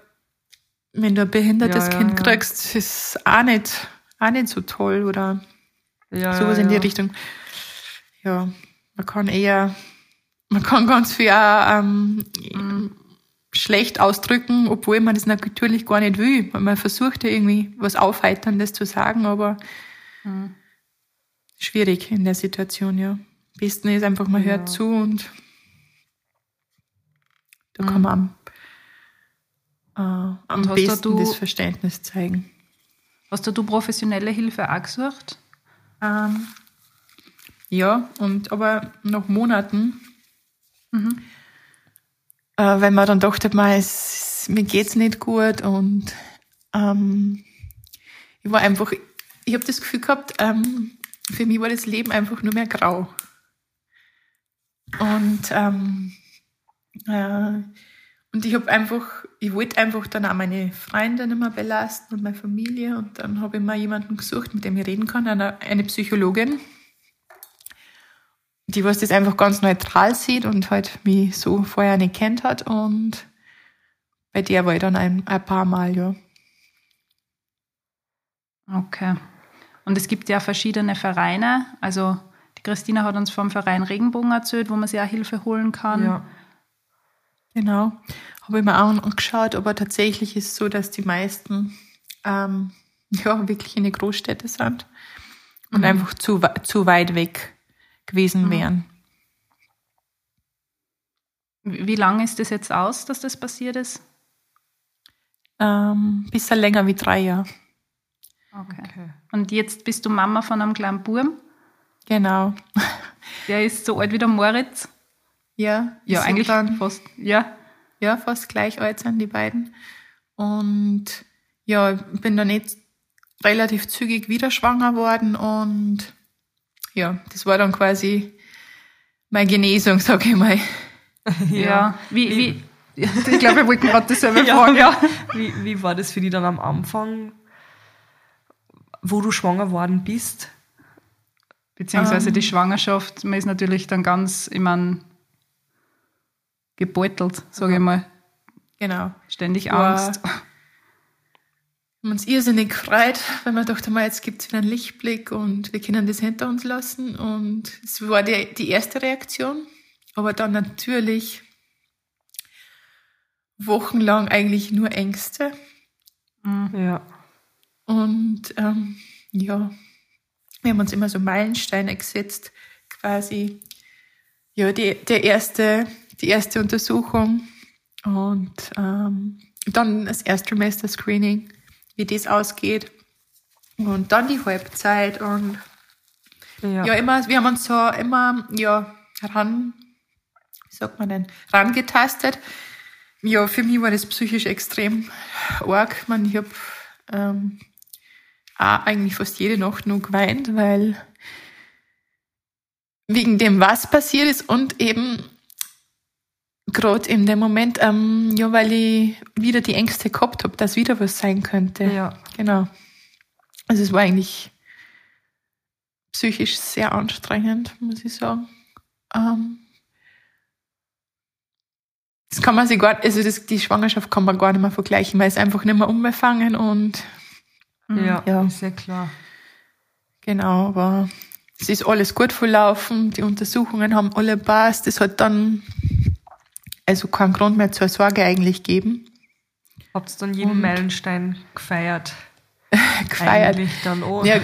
[SPEAKER 1] wenn du ein behindertes ja, Kind kriegst, ist auch nicht, auch nicht so toll oder? Sowas in die Richtung. Ja, man kann eher, man kann ganz viel auch, ähm, mhm. Schlecht ausdrücken, obwohl man das natürlich gar nicht will. Man versucht ja irgendwie was Aufheiterndes zu sagen, aber mhm. schwierig in der Situation, ja. Am besten ist einfach, man ja. hört zu und da kann mhm. man am, äh, am besten du, das Verständnis zeigen.
[SPEAKER 4] Hast du professionelle Hilfe auch gesucht?
[SPEAKER 1] Ähm, ja, und aber nach Monaten, mhm. Äh, weil man dann dachte, man, es, mir geht's nicht gut und ähm, ich war einfach, ich habe das Gefühl gehabt, ähm, für mich war das Leben einfach nur mehr grau. Und, ähm, äh, und ich habe einfach, ich wollte einfach dann auch meine Freunde nicht mehr belasten und meine Familie. Und dann habe ich mal jemanden gesucht, mit dem ich reden kann, eine, eine Psychologin, die was das einfach ganz neutral sieht und halt mich so vorher nicht kennt hat. Und bei der war ich dann ein, ein paar Mal, ja.
[SPEAKER 4] Okay. Und es gibt ja verschiedene Vereine. Also die Christina hat uns vom Verein Regenbogen erzählt, wo man sich auch Hilfe holen kann.
[SPEAKER 2] Ja.
[SPEAKER 1] Genau. Habe ich mir auch angeschaut, aber tatsächlich ist es so, dass die meisten ähm, ja wirklich in die Großstädte sind und
[SPEAKER 2] Mhm.
[SPEAKER 1] einfach zu, zu weit weg gewesen wären.
[SPEAKER 4] Wie lange ist das jetzt aus, dass das passiert ist?
[SPEAKER 1] Ähm, bisschen länger wie drei Jahre.
[SPEAKER 4] Okay.
[SPEAKER 2] Okay.
[SPEAKER 4] Und jetzt bist du Mama von einem kleinen Buben.
[SPEAKER 1] Genau.
[SPEAKER 4] Der ist so alt wie der Moritz.
[SPEAKER 1] Ja,
[SPEAKER 4] Ja, eigentlich
[SPEAKER 1] dann,
[SPEAKER 4] fast. Ja.
[SPEAKER 1] ja, fast gleich alt sind die beiden. Und ja, ich bin dann jetzt relativ zügig wieder schwanger worden und ja, das war dann quasi meine Genesung, sag ich mal.
[SPEAKER 4] Ja. Wie,
[SPEAKER 2] Wie-
[SPEAKER 4] wie, ich glaube, wir wollten gerade dasselbe
[SPEAKER 2] Ja.
[SPEAKER 4] fragen. Ja.
[SPEAKER 2] Wie, wie war das für dich dann am Anfang, wo du schwanger worden bist?
[SPEAKER 4] Beziehungsweise
[SPEAKER 1] Ähm.
[SPEAKER 4] die Schwangerschaft, man ist natürlich dann ganz, ich mein, gebeutelt, sage ich mal.
[SPEAKER 1] Genau.
[SPEAKER 4] Ständig
[SPEAKER 1] Ja.
[SPEAKER 4] Angst.
[SPEAKER 1] Wir haben uns irrsinnig gefreut, weil wir dachten, mal, jetzt gibt es wieder einen Lichtblick und wir können das hinter uns lassen. Und es war die, die erste Reaktion. Aber dann natürlich wochenlang eigentlich nur Ängste.
[SPEAKER 2] Ja.
[SPEAKER 1] Und ähm, ja, wir haben uns immer so Meilensteine gesetzt, quasi. Ja, die, der erste, die erste Untersuchung und ähm, dann das Erstsemester-Screening, wie das ausgeht. Und dann die Halbzeit und
[SPEAKER 2] Ja.
[SPEAKER 1] ja, immer, wir haben uns so immer, ja, ran, wie sagt man denn, rangetastet. Ja, für mich war das psychisch extrem arg. Ich, mein, ich habe ähm, auch eigentlich fast jede Nacht nur geweint, weil wegen dem, was passiert ist und eben gerade in dem Moment, ähm, ja, weil ich wieder die Ängste gehabt habe, dass wieder was sein könnte.
[SPEAKER 2] Ja.
[SPEAKER 1] Genau. Also es war eigentlich psychisch sehr anstrengend, muss ich sagen. Ähm, das kann man sich gar, also das, die Schwangerschaft kann man gar nicht mehr vergleichen, weil es einfach nicht mehr umgefangen und
[SPEAKER 2] Ja,
[SPEAKER 1] Ja.
[SPEAKER 2] ist ja klar.
[SPEAKER 1] genau, aber es ist alles gut verlaufen, die Untersuchungen haben alle passt, es hat dann also keinen Grund mehr zur Sorge eigentlich gegeben.
[SPEAKER 2] Habt ihr dann jeden
[SPEAKER 1] Und-
[SPEAKER 2] Meilenstein gefeiert?
[SPEAKER 1] Gefeiert.
[SPEAKER 2] Eigentlich dann auch.
[SPEAKER 1] Ja,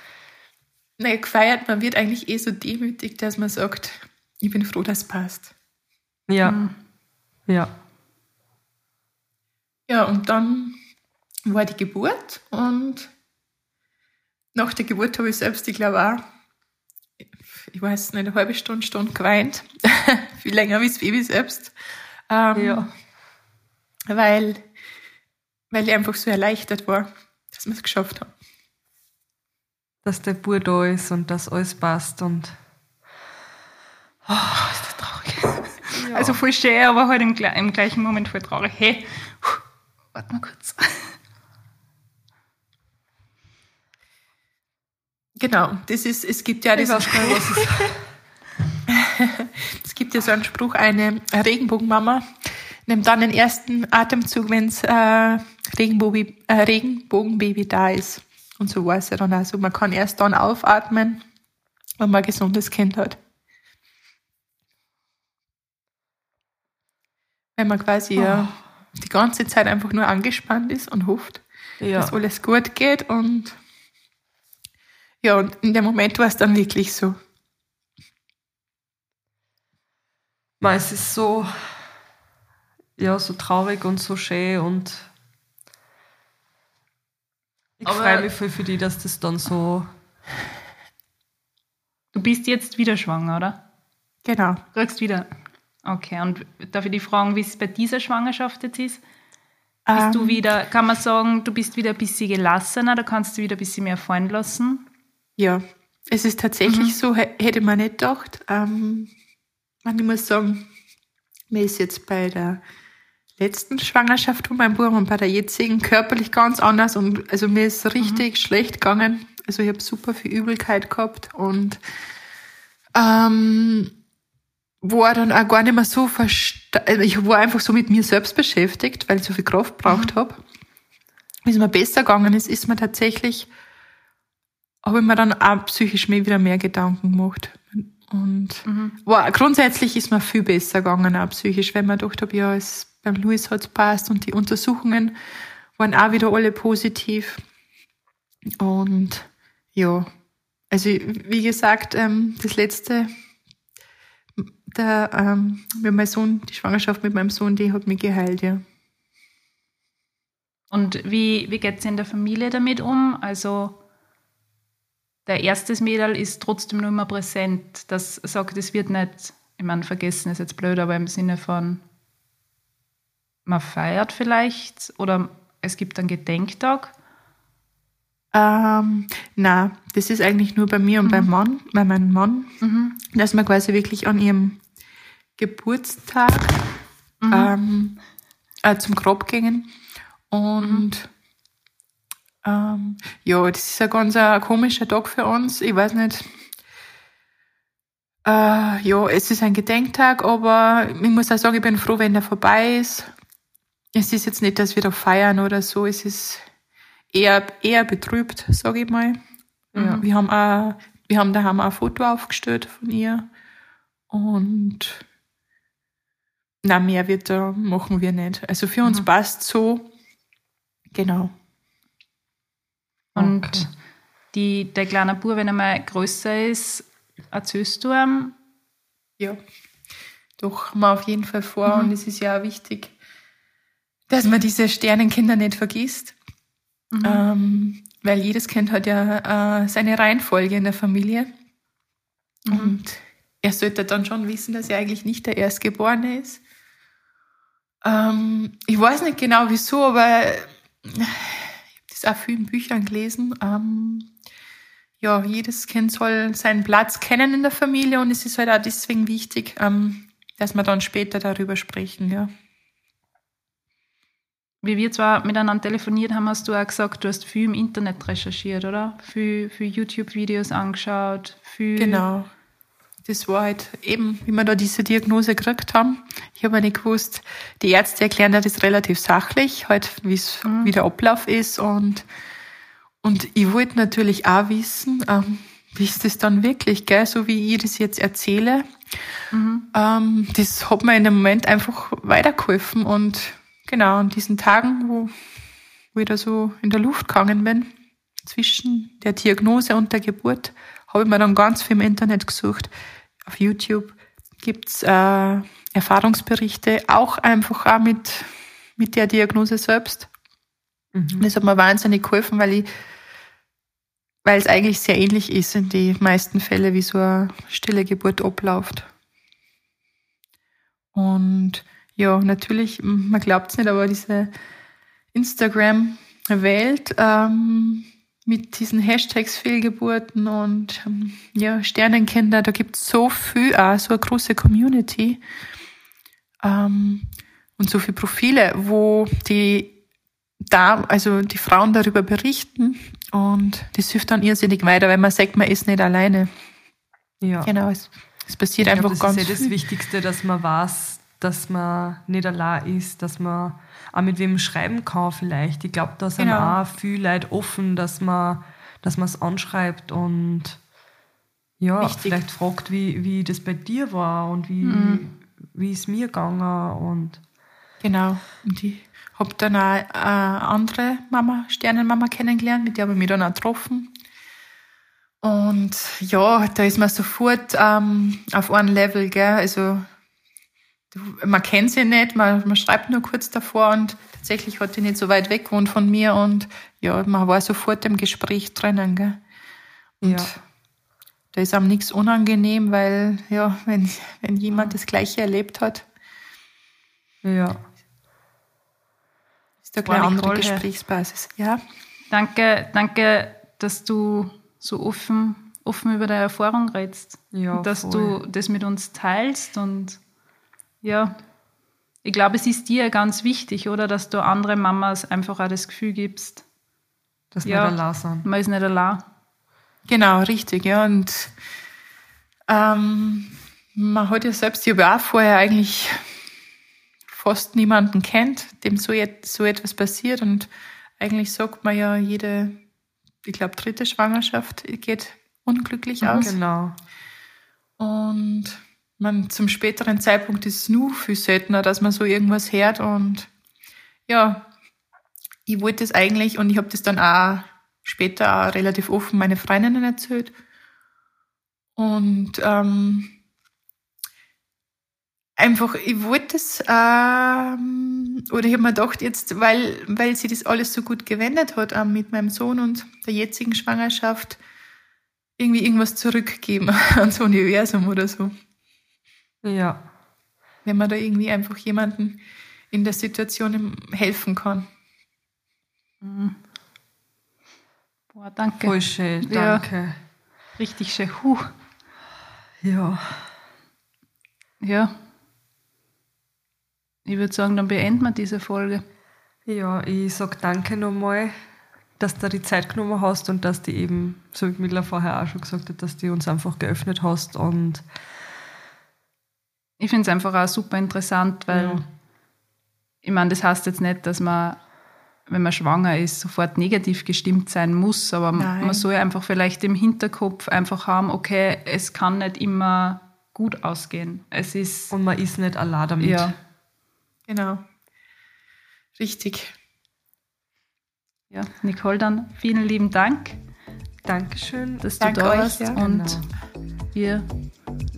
[SPEAKER 1] naja, gefeiert, man wird eigentlich eh so demütig, dass man sagt, ich bin froh, dass es passt.
[SPEAKER 2] Ja. Ja.
[SPEAKER 1] Ja, und dann war die Geburt und nach der Geburt habe ich selbst, ich glaube auch, ich weiß nicht, eine halbe Stunde, Stunde geweint. Viel länger wie das Baby selbst. Ähm,
[SPEAKER 2] Ja.
[SPEAKER 1] Weil, weil ich einfach so erleichtert war, dass wir es geschafft haben.
[SPEAKER 2] Dass der Bur da ist und dass alles passt und
[SPEAKER 4] Also voll schön, aber halt im, im gleichen Moment voll traurig. Hey, warte mal kurz.
[SPEAKER 1] Genau, das ist, es gibt ja diesen
[SPEAKER 2] ist.
[SPEAKER 1] Es gibt ja so einen Spruch, eine Regenbogenmama nimmt dann den ersten Atemzug, wenns äh, Regenbogenbaby, äh, Regenbogenbaby da ist. Und so war es ja dann also. Man kann erst dann aufatmen, wenn man ein gesundes Kind hat. Wenn man quasi ja die ganze Zeit einfach nur angespannt ist und hofft,
[SPEAKER 2] Ja.
[SPEAKER 1] dass alles gut geht und ja, und in dem Moment war es dann wirklich so.
[SPEAKER 2] Man, es ist so, ja, so traurig und so schön und ich freue mich voll für die, dass das dann so,
[SPEAKER 4] Du bist jetzt wieder schwanger, oder?
[SPEAKER 1] Genau.
[SPEAKER 4] Kriegst wieder. Okay, und darf ich dich fragen, wie es bei dieser Schwangerschaft jetzt ist? Bist ähm, du wieder, kann man sagen, du bist wieder ein bisschen gelassener, da kannst du wieder ein bisschen mehr fallen lassen?
[SPEAKER 1] Ja, es ist tatsächlich mhm. so, hätte man nicht gedacht. Ähm, ich muss sagen, mir ist jetzt bei der letzten Schwangerschaft von meinem Bruder und bei der jetzigen körperlich ganz anders und also mir ist richtig mhm. schlecht gegangen. Also ich habe super viel Übelkeit gehabt und ähm, war dann auch gar nicht mehr so versta also ich war einfach so mit mir selbst beschäftigt, weil ich so viel Kraft braucht mhm. habe. Wie es mir besser gegangen ist, ist mir tatsächlich, habe ich mir dann auch psychisch mehr wieder mehr Gedanken gemacht. Und mhm. war, grundsätzlich ist mir viel besser gegangen, auch psychisch, weil man gedacht habe, ja, es, beim Louis hat es passt und die Untersuchungen waren auch wieder alle positiv. Und ja, also wie gesagt, ähm, das letzte der, ähm, mit meinem Sohn, die Schwangerschaft mit meinem Sohn, die hat mich geheilt, ja.
[SPEAKER 4] Und wie, wie geht es in der Familie damit um? Also der erste Mädel ist trotzdem nur immer präsent. Das sagt, es wird nicht, ich meine, vergessen ist jetzt blöd, aber im Sinne von, man feiert vielleicht oder es gibt einen Gedenktag.
[SPEAKER 1] Ähm, na, das ist eigentlich nur bei mir und mhm. beim Mann, bei meinem Mann, mhm. dass wir quasi wirklich an ihrem Geburtstag mhm. ähm, äh, zum Grab gingen. Und ähm, ja, das ist ein ganz ein komischer Tag für uns. Ich weiß nicht. Äh, ja, es ist ein Gedenktag, aber ich muss auch sagen, ich bin froh, wenn der vorbei ist. Es ist jetzt nicht, dass wir da feiern oder so. Es ist eher, eher betrübt, sage ich mal. Ja. Wir haben auch, wir haben daheim auch ein Foto aufgestellt von ihr. Und na, mehr wird da machen wir nicht. Also für uns mhm. passt so. Genau.
[SPEAKER 4] Und okay. die, der kleine Bub, wenn er mal größer ist, erzählst du ihm?
[SPEAKER 1] Ja, doch, wir auf jeden Fall vor. Mhm. Und es ist ja auch wichtig, dass man diese Sternenkinder nicht vergisst. Mhm. Ähm, weil jedes Kind hat ja äh, seine Reihenfolge in der Familie. Mhm. Und er sollte dann schon wissen, dass er eigentlich nicht der Erstgeborene ist. Ähm, ich weiß nicht genau wieso, aber ich habe das auch viel in Büchern gelesen. Ähm, ja, jedes Kind soll seinen Platz kennen in der Familie und es ist halt auch deswegen wichtig, ähm, dass wir dann später darüber sprechen, ja.
[SPEAKER 4] Wie wir zwar miteinander telefoniert haben, hast du auch gesagt, du hast viel im Internet recherchiert, oder? Viel, viel YouTube-Videos angeschaut, viel
[SPEAKER 1] genau das war halt eben, wie wir da diese Diagnose gekriegt haben. Ich habe nicht gewusst, die Ärzte erklären das relativ sachlich, halt, mhm. wie der Ablauf ist und, und ich wollte natürlich auch wissen, ähm, wie ist das dann wirklich, gell? so wie ich das jetzt erzähle. Mhm. Ähm, das hat mir in dem Moment einfach weitergeholfen und genau, an diesen Tagen, wo, wo ich da so in der Luft gegangen bin, zwischen der Diagnose und der Geburt, habe ich mir dann ganz viel im Internet gesucht. Auf YouTube gibt's äh, Erfahrungsberichte, auch einfach auch mit, mit der Diagnose selbst. Mhm. Das hat mir wahnsinnig geholfen, weil ich weil es eigentlich sehr ähnlich ist in die meisten Fälle, wie so eine stille Geburt abläuft. Und ja, natürlich, man glaubt es nicht, aber diese Instagram-Welt ähm, mit diesen Hashtags Fehlgeburten und ähm, ja, Sternenkinder, da gibt es so viel, auch, so eine große Community ähm, und so viele Profile, wo die da, also die Frauen darüber berichten und das hilft dann irrsinnig weiter, weil man sagt, man ist nicht alleine.
[SPEAKER 2] Ja.
[SPEAKER 1] Genau, es, es passiert ich einfach glaub,
[SPEAKER 2] das
[SPEAKER 1] ganz
[SPEAKER 2] ist ja das Wichtigste, dass man weiß, dass man nicht allein ist, dass man auch mit wem schreiben kann vielleicht. Ich glaube, da sind genau. auch viele Leute offen, dass man dass es anschreibt und ja, Wichtig. vielleicht fragt, wie, wie das bei dir war und wie, mhm. wie es mir gegangen und
[SPEAKER 1] Genau. Und ich habe dann auch eine andere Mama, Sternenmama kennengelernt, mit der habe ich mich dann auch getroffen. Und ja, da ist man sofort ähm, auf einem Level, gell? Also man kennt sie nicht, man, man schreibt nur kurz davor und tatsächlich hat die nicht so weit weg gewohnt von mir und ja, man war sofort im Gespräch drinnen. Gell? Und ja. da ist einem nichts unangenehm, weil ja, wenn, wenn jemand das Gleiche erlebt hat,
[SPEAKER 2] ja.
[SPEAKER 1] ist eine kleine andere Gesprächsbasis. Ja.
[SPEAKER 4] Danke, danke, dass du so offen, offen über deine Erfahrung redest. Ja, dass voll. du das mit uns teilst. Und ja, ich glaube, es ist dir ganz wichtig, oder? Dass du andere Mamas einfach auch das Gefühl gibst,
[SPEAKER 2] dass ja, nicht allein sind.
[SPEAKER 4] Man ist nicht allein.
[SPEAKER 1] Genau, richtig, ja. Und ähm, man hat ja selbst, ich habe auch vorher eigentlich fast niemanden kennt, dem so, so etwas passiert. Und eigentlich sagt man ja, jede, ich glaube, dritte Schwangerschaft geht unglücklich aus.
[SPEAKER 2] Genau.
[SPEAKER 1] Und man zum späteren Zeitpunkt ist es nur viel seltener, dass man so irgendwas hört. Und ja, ich wollte es eigentlich und ich habe das dann auch später auch relativ offen meine Freundinnen erzählt. Und ähm, einfach, ich wollte es, ähm, oder ich habe mir gedacht, jetzt, weil, weil sie das alles so gut gewendet hat ähm, mit meinem Sohn und der jetzigen Schwangerschaft, irgendwie irgendwas zurückgeben ans Universum oder so.
[SPEAKER 2] Ja.
[SPEAKER 1] Wenn man da irgendwie einfach jemanden in der Situation helfen kann.
[SPEAKER 4] Mhm. Boah, danke.
[SPEAKER 2] Voll schön, danke. Ja,
[SPEAKER 4] richtig schön. Huh.
[SPEAKER 2] Ja.
[SPEAKER 4] Ja. Ich würde sagen, dann beenden wir diese Folge.
[SPEAKER 2] Ja, ich sage danke nochmal, dass du die Zeit genommen hast und dass du eben, so wie Miller vorher auch schon gesagt hat, dass du uns einfach geöffnet hast. Und
[SPEAKER 4] ich finde es einfach auch super interessant, weil ja. ich meine, das heißt jetzt nicht, dass man, wenn man schwanger ist, sofort negativ gestimmt sein muss, aber Nein. man soll einfach vielleicht im Hinterkopf einfach haben, okay, es kann nicht immer gut ausgehen. Es ist
[SPEAKER 2] und man ist nicht allein damit.
[SPEAKER 1] Ja. Genau. Richtig.
[SPEAKER 4] Ja, Nicole, dann vielen lieben Dank.
[SPEAKER 2] Dankeschön,
[SPEAKER 4] dass du Danke da warst. Ja. Und genau. wir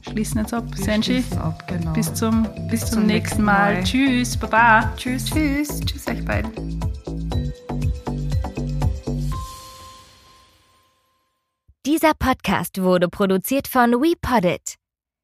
[SPEAKER 4] schließen jetzt ab. Wir Senji, ab, genau. bis zum, bis, bis zum, zum, nächsten Mal. Mal. Tschüss, Baba.
[SPEAKER 1] Tschüss. Tschüss. Tschüss euch beiden.
[SPEAKER 5] Dieser Podcast wurde produziert von WePoddit.